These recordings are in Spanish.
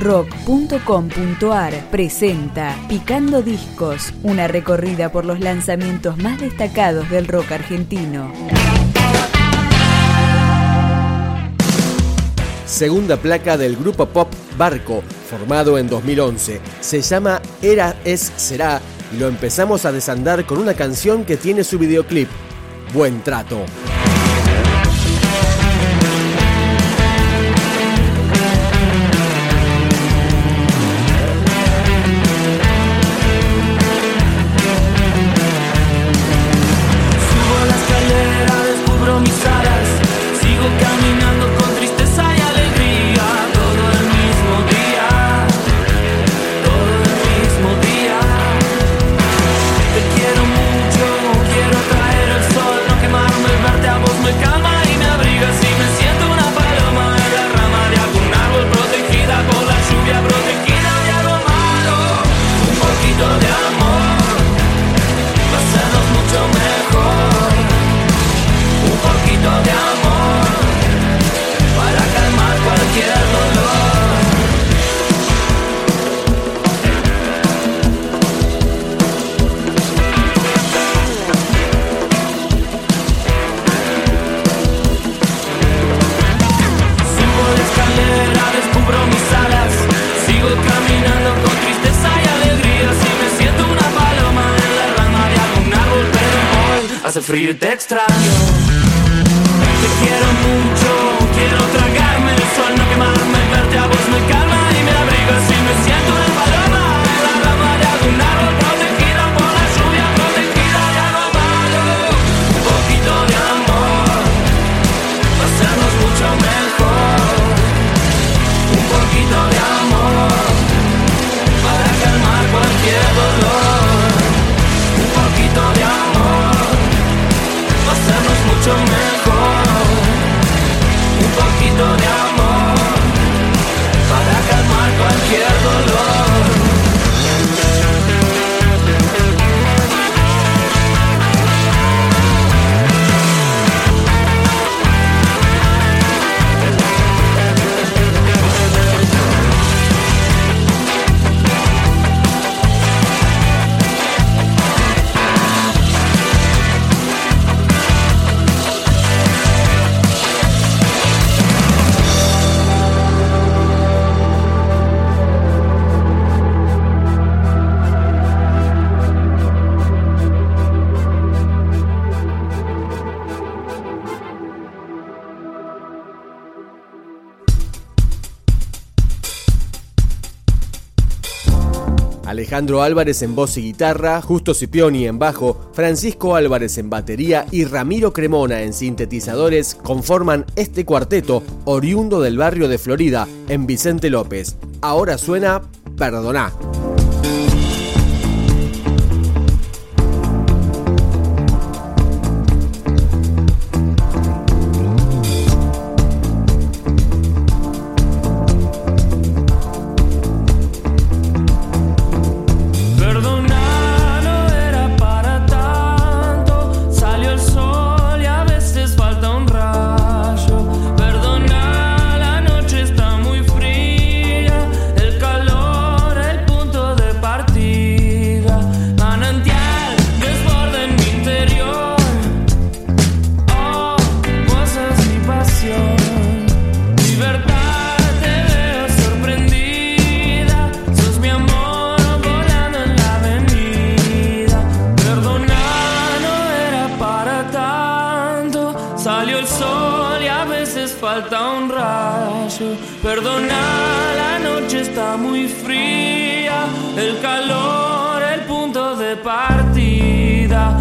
rock.com.ar presenta Picando Discos, una recorrida por los lanzamientos más destacados del rock argentino. Segunda placa del grupo pop Barco, formado en 2011. Se llama Era es Será y lo empezamos a desandar con una canción que tiene su videoclip, Buen Trato. Frío te. Alejandro Álvarez en voz y guitarra, Justo Cipioni en bajo, Francisco Álvarez en batería y Ramiro Cremona en sintetizadores conforman este cuarteto oriundo del barrio de Florida en Vicente López. Ahora suena Perdoná. Muy fría. El calor, el punto de partida.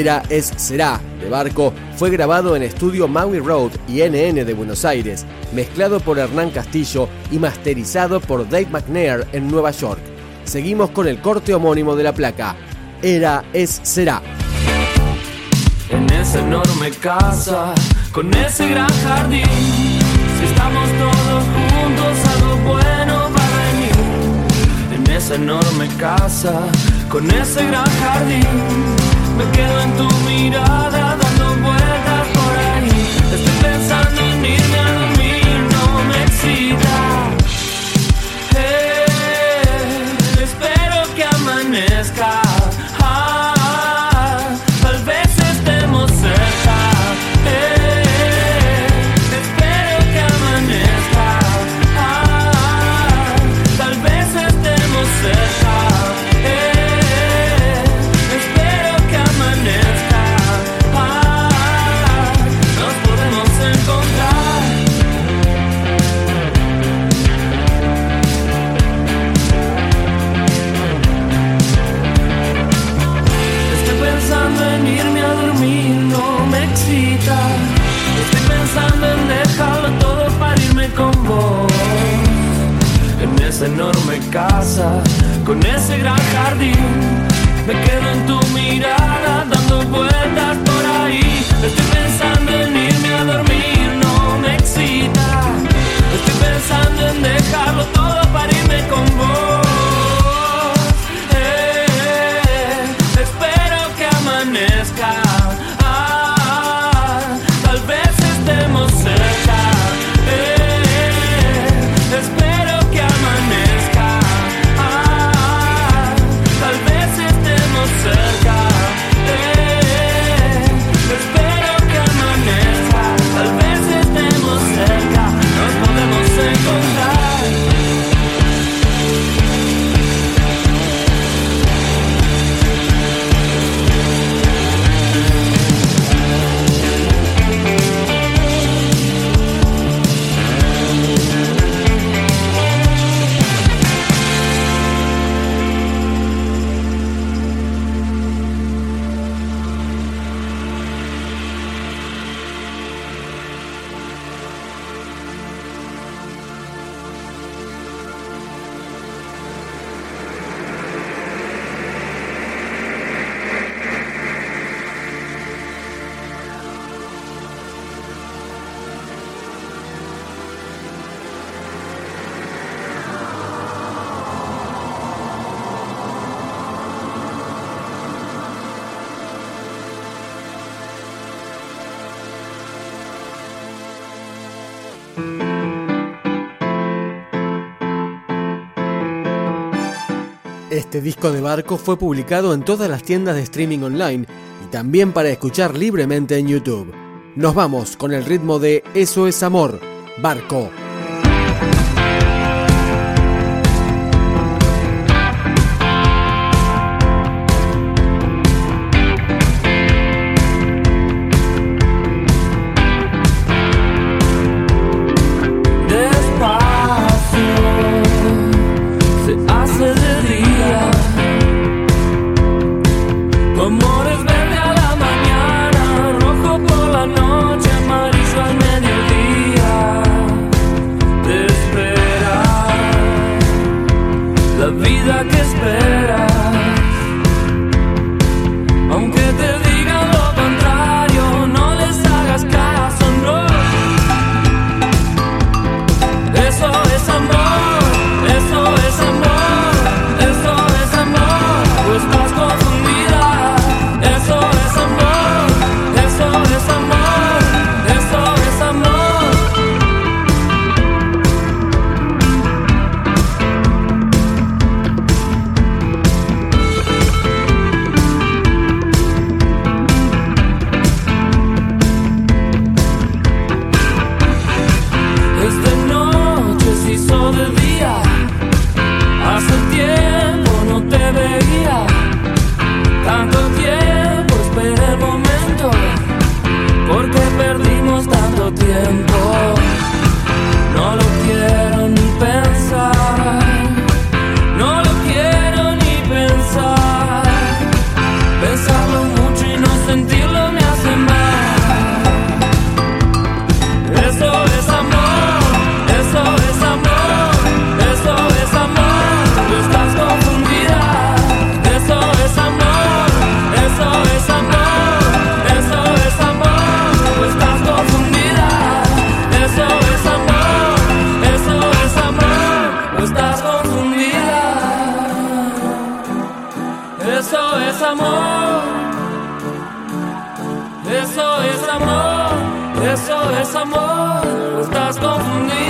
Era es será de Barco fue grabado en estudio Maui Road y NN de Buenos Aires, mezclado por Hernán Castillo y masterizado por Dave McNair en Nueva York. Seguimos con el corte homónimo de la placa. Era es será. En esa enorme casa, con ese gran jardín, si estamos todos juntos, algo bueno va a venir. En esa enorme casa, con ese gran jardín me quedo en tu mirada dando vueltas por ahí. Estoy pensando en irme con ese gran jardín. Me quedo en tu mirada, dando vueltas Este disco de Barco fue publicado en todas las tiendas de streaming online y también para escuchar libremente en YouTube. Nos vamos con el ritmo de Eso es Amor, Barco. esse amor, esse amor, esse amor, estás confundido.